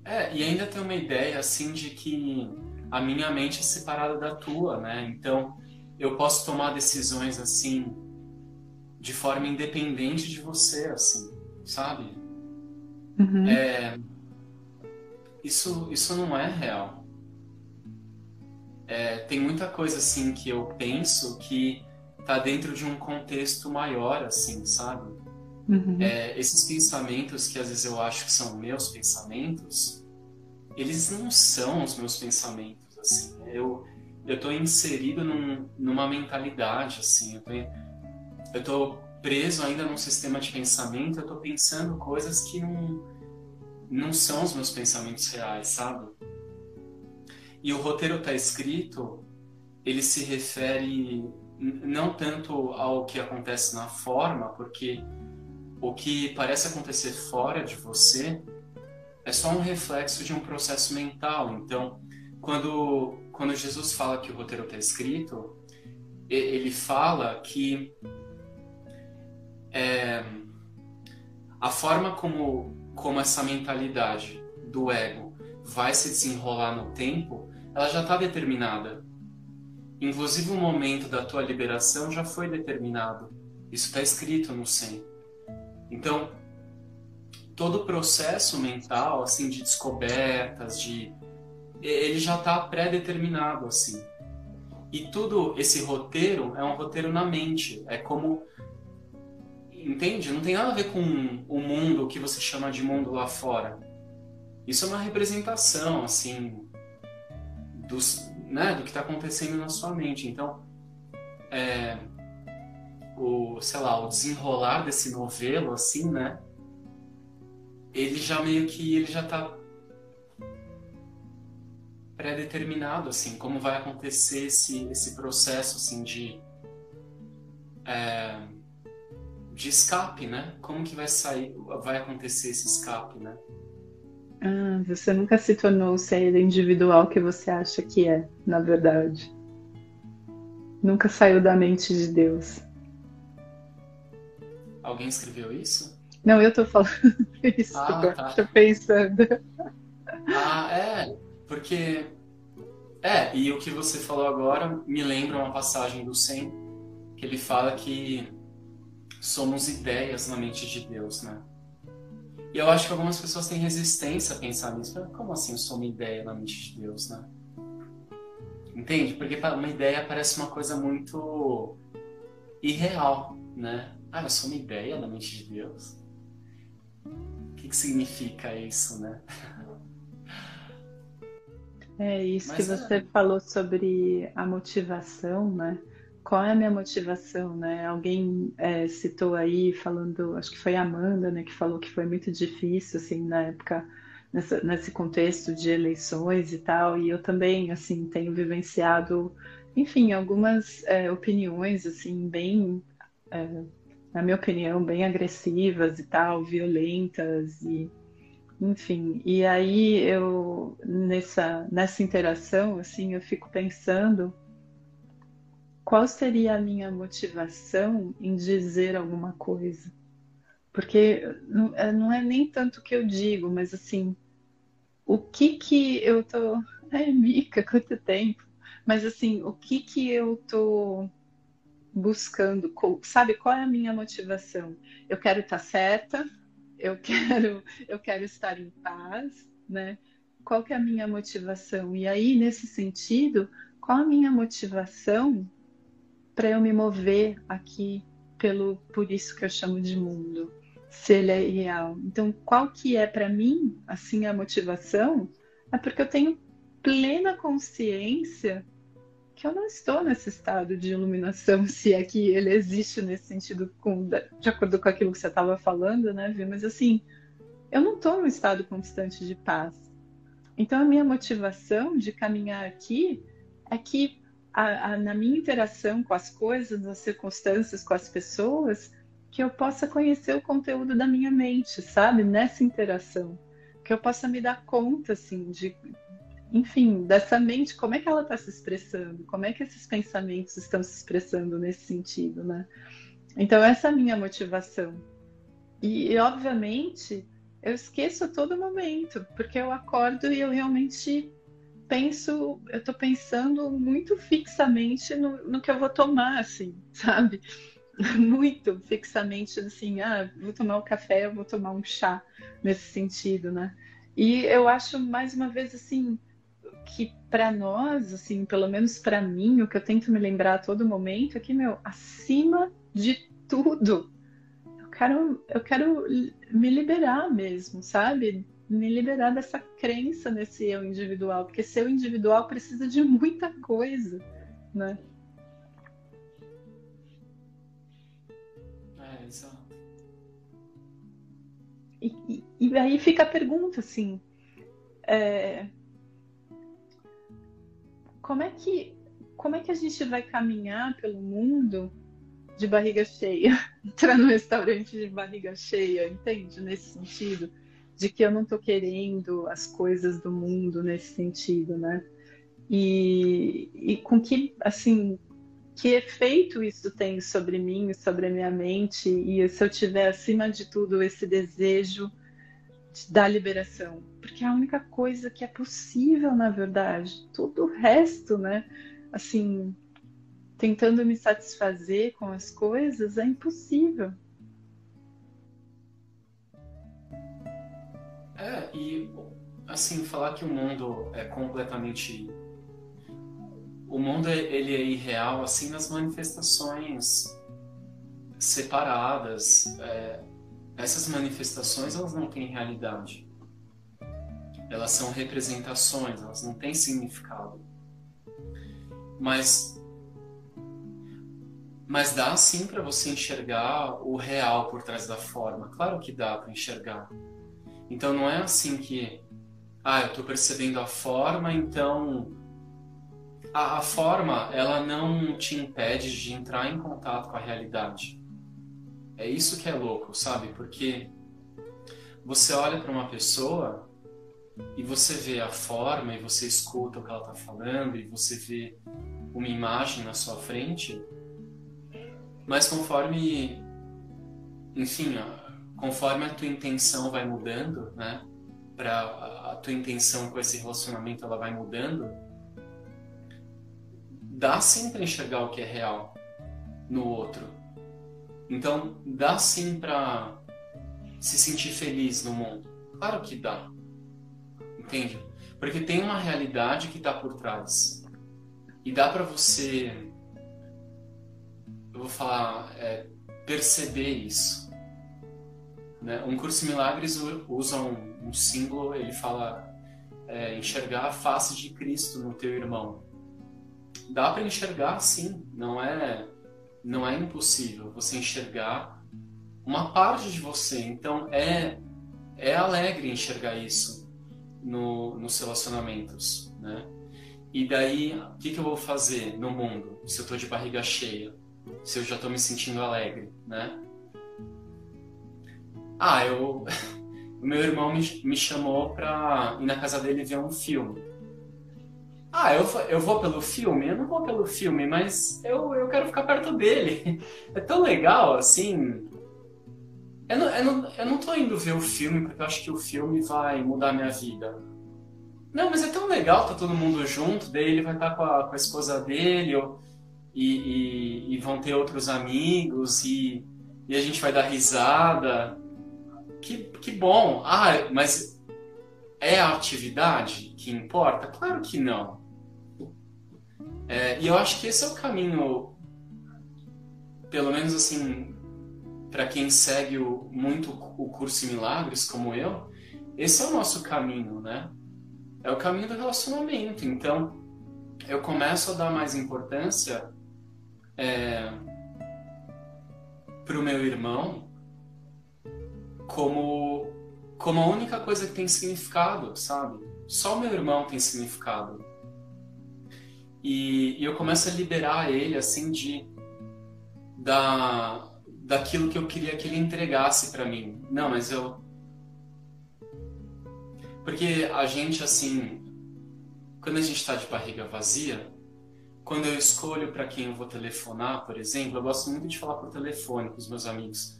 É, e ainda tem uma ideia, assim, de que a minha mente é separada da tua, né? Então, eu posso tomar decisões, assim, de forma independente de você, assim, sabe? Uhum. É, isso, isso não é real. É, tem muita coisa assim que eu penso que tá dentro de um contexto maior, assim, sabe? Uhum. É, esses pensamentos que às vezes eu acho que são meus pensamentos, eles não são os meus pensamentos, assim. Eu eu tô inserido num, numa mentalidade, assim. Eu tô, eu tô preso ainda num sistema de pensamento, eu estou pensando coisas que não, não são os meus pensamentos reais, sabe? E o roteiro está escrito, ele se refere não tanto ao que acontece na forma, porque o que parece acontecer fora de você é só um reflexo de um processo mental. Então, quando, quando Jesus fala que o roteiro está escrito, ele fala que é, a forma como, como essa mentalidade do ego vai se desenrolar no tempo, ela já está determinada. Inclusive o momento da tua liberação já foi determinado. Isso está escrito no 100. Então, todo o processo mental, assim, de descobertas, de ele já está pré-determinado, assim. E tudo esse roteiro é um roteiro na mente. É como entende? Não tem nada a ver com o mundo que você chama de mundo lá fora. Isso é uma representação, assim, dos, né, do que está acontecendo na sua mente. Então, é, o, sei lá, o desenrolar desse novelo, assim, né? Ele já meio que, ele já está pré-determinado, assim, como vai acontecer esse, esse processo, assim, de... É, de escape, né? Como que vai sair, vai acontecer esse escape, né? Ah, você nunca se tornou o ser individual que você acha que é, na verdade. Nunca saiu da mente de Deus. Alguém escreveu isso? Não, eu tô falando isso, ah, tá. tô pensando. Ah, é, porque. É, e o que você falou agora me lembra uma passagem do Sem, que ele fala que somos ideias na mente de Deus, né? E eu acho que algumas pessoas têm resistência a pensar nisso. Como assim eu sou uma ideia na mente de Deus, né? Entende? Porque uma ideia parece uma coisa muito irreal, né? Ah, eu sou uma ideia na mente de Deus? O que, que significa isso, né? É isso Mas que você é... falou sobre a motivação, né? Qual é a minha motivação, né? Alguém é, citou aí falando, acho que foi a Amanda, né, que falou que foi muito difícil, assim, na época, nessa, nesse contexto de eleições e tal, e eu também, assim, tenho vivenciado, enfim, algumas é, opiniões, assim, bem, é, na minha opinião, bem agressivas e tal, violentas e enfim, e aí eu nessa nessa interação assim eu fico pensando qual seria a minha motivação em dizer alguma coisa? Porque não é, não é nem tanto o que eu digo, mas assim, o que que eu tô. Ai, Mica, quanto tempo! Mas assim, o que que eu tô buscando? Sabe qual é a minha motivação? Eu quero estar certa, eu quero, eu quero estar em paz, né? Qual que é a minha motivação? E aí, nesse sentido, qual a minha motivação para eu me mover aqui pelo por isso que eu chamo de mundo, se ele é real. Então, qual que é para mim assim a motivação? É porque eu tenho plena consciência que eu não estou nesse estado de iluminação, se é que ele existe nesse sentido, com, de acordo com aquilo que você estava falando, né, Vi? Mas assim, eu não estou num estado constante de paz. Então, a minha motivação de caminhar aqui é que a, a, na minha interação com as coisas, nas circunstâncias, com as pessoas, que eu possa conhecer o conteúdo da minha mente, sabe? Nessa interação. Que eu possa me dar conta, assim, de, enfim, dessa mente, como é que ela está se expressando, como é que esses pensamentos estão se expressando nesse sentido, né? Então, essa é a minha motivação. E, e obviamente, eu esqueço a todo momento, porque eu acordo e eu realmente penso, eu tô pensando muito fixamente no, no que eu vou tomar, assim, sabe? Muito fixamente, assim, ah, vou tomar um café, eu vou tomar um chá, nesse sentido, né? E eu acho, mais uma vez, assim, que para nós, assim, pelo menos para mim, o que eu tento me lembrar a todo momento é que, meu, acima de tudo, eu quero, eu quero me liberar mesmo, sabe? Me liberar dessa crença nesse eu individual, porque ser eu individual precisa de muita coisa, né? É, exato. E, e, e aí fica a pergunta, assim, é, como é que como é que a gente vai caminhar pelo mundo de barriga cheia, entrar no restaurante de barriga cheia, entende? Nesse sentido de que eu não estou querendo as coisas do mundo nesse sentido, né? E, e com que, assim, que efeito isso tem sobre mim, sobre a minha mente, e se eu tiver acima de tudo esse desejo da liberação. Porque é a única coisa que é possível, na verdade. Tudo o resto, né? Assim, tentando me satisfazer com as coisas é impossível. É, e assim, falar que o mundo é completamente o mundo ele é irreal assim nas manifestações separadas. É, essas manifestações elas não têm realidade. Elas são representações, elas não têm significado. Mas mas dá sim para você enxergar o real por trás da forma. Claro que dá para enxergar. Então não é assim que ah, eu estou percebendo a forma, então a, a forma ela não te impede de entrar em contato com a realidade. É isso que é louco, sabe? Porque você olha para uma pessoa e você vê a forma e você escuta o que ela está falando e você vê uma imagem na sua frente, mas conforme, enfim, conforme a tua intenção vai mudando, né? Para a tua intenção com esse relacionamento ela vai mudando, dá sim para enxergar o que é real no outro. Então, dá sim para se sentir feliz no mundo. Claro que dá. Entende? Porque tem uma realidade que está por trás. E dá para você, eu vou falar, é, perceber isso. Né? Um curso de milagres usa um, um símbolo, ele fala é, enxergar a face de Cristo no teu irmão dá para enxergar sim, não é não é impossível você enxergar uma parte de você. Então é é alegre enxergar isso no, nos relacionamentos, né? E daí, o que, que eu vou fazer no mundo se eu estou de barriga cheia? Se eu já estou me sentindo alegre, né? Ah, eu... o meu irmão me, me chamou para ir na casa dele ver um filme. Ah, eu, eu vou pelo filme? Eu não vou pelo filme, mas eu, eu quero ficar perto dele. É tão legal, assim. Eu não, eu, não, eu não tô indo ver o filme porque eu acho que o filme vai mudar minha vida. Não, mas é tão legal tá todo mundo junto, daí ele vai estar tá com a, com a esposa dele, ou, e, e, e, vão ter outros amigos, e, e a gente vai dar risada. Que, que bom! Ah, mas é a atividade que importa? Claro que não. É, e eu acho que esse é o caminho, pelo menos assim, para quem segue o, muito o curso em Milagres, como eu, esse é o nosso caminho, né? É o caminho do relacionamento. Então, eu começo a dar mais importância é, para o meu irmão como, como a única coisa que tem significado, sabe? Só o meu irmão tem significado. E, e eu começo a liberar ele assim de da daquilo que eu queria que ele entregasse para mim. Não, mas eu porque a gente assim, quando a gente está de barriga vazia, quando eu escolho para quem eu vou telefonar, por exemplo, eu gosto muito de falar por telefone com os meus amigos.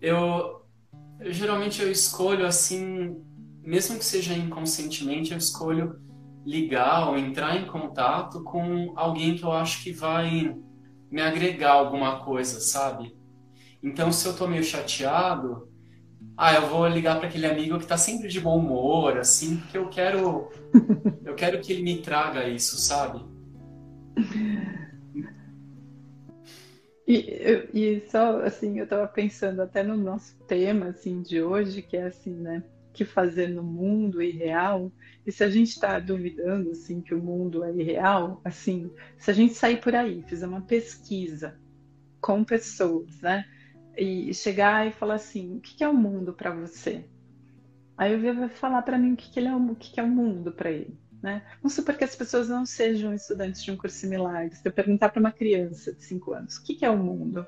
Eu, eu geralmente eu escolho assim, mesmo que seja inconscientemente, eu escolho ligar ou entrar em contato com alguém que eu acho que vai me agregar alguma coisa, sabe? Então, se eu tô meio chateado, ah, eu vou ligar para aquele amigo que tá sempre de bom humor, assim, porque eu quero eu quero que ele me traga isso, sabe? E, e só assim, eu tava pensando até no nosso tema assim de hoje, que é assim, né? Que fazer no mundo irreal e se a gente está duvidando assim que o mundo é irreal, assim, se a gente sair por aí, fizer uma pesquisa com pessoas, né, e chegar e falar assim, o que é o mundo para você? Aí eu vai falar para mim o que, que, ele é, o que, que é o mundo para ele. Né? Vamos supor que as pessoas não sejam estudantes de um curso similar. Se eu perguntar para uma criança de 5 anos o que, que é o mundo,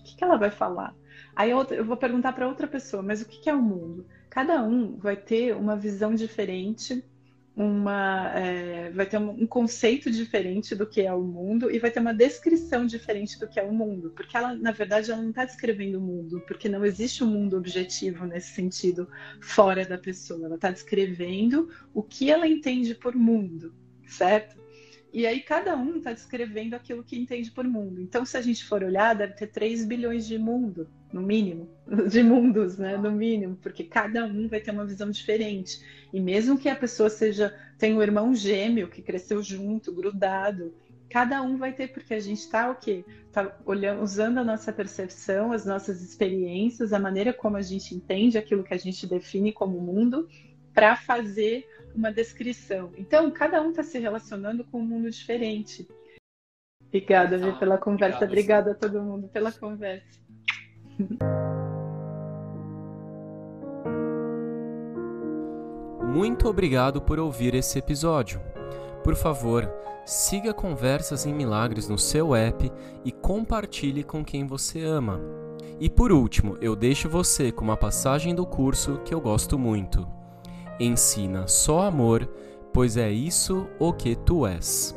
o que, que ela vai falar? Aí eu, eu vou perguntar para outra pessoa, mas o que, que é o mundo? cada um vai ter uma visão diferente uma é, vai ter um conceito diferente do que é o mundo e vai ter uma descrição diferente do que é o mundo, porque ela, na verdade, ela não está descrevendo o mundo, porque não existe um mundo objetivo nesse sentido fora da pessoa. Ela está descrevendo o que ela entende por mundo, certo? E aí cada um está descrevendo aquilo que entende por mundo. Então, se a gente for olhar, deve ter 3 bilhões de mundo, no mínimo, de mundos, né? No mínimo, porque cada um vai ter uma visão diferente. E mesmo que a pessoa seja, tenha um irmão gêmeo que cresceu junto, grudado, cada um vai ter, porque a gente está o quê? Está usando a nossa percepção, as nossas experiências, a maneira como a gente entende aquilo que a gente define como mundo, para fazer uma descrição. Então, cada um está se relacionando com um mundo diferente. Obrigada, ah, pela conversa. Obrigada a todo mundo pela conversa. Muito obrigado por ouvir esse episódio. Por favor, siga Conversas em Milagres no seu app e compartilhe com quem você ama. E por último, eu deixo você com uma passagem do curso que eu gosto muito. Ensina só amor, pois é isso o que tu és.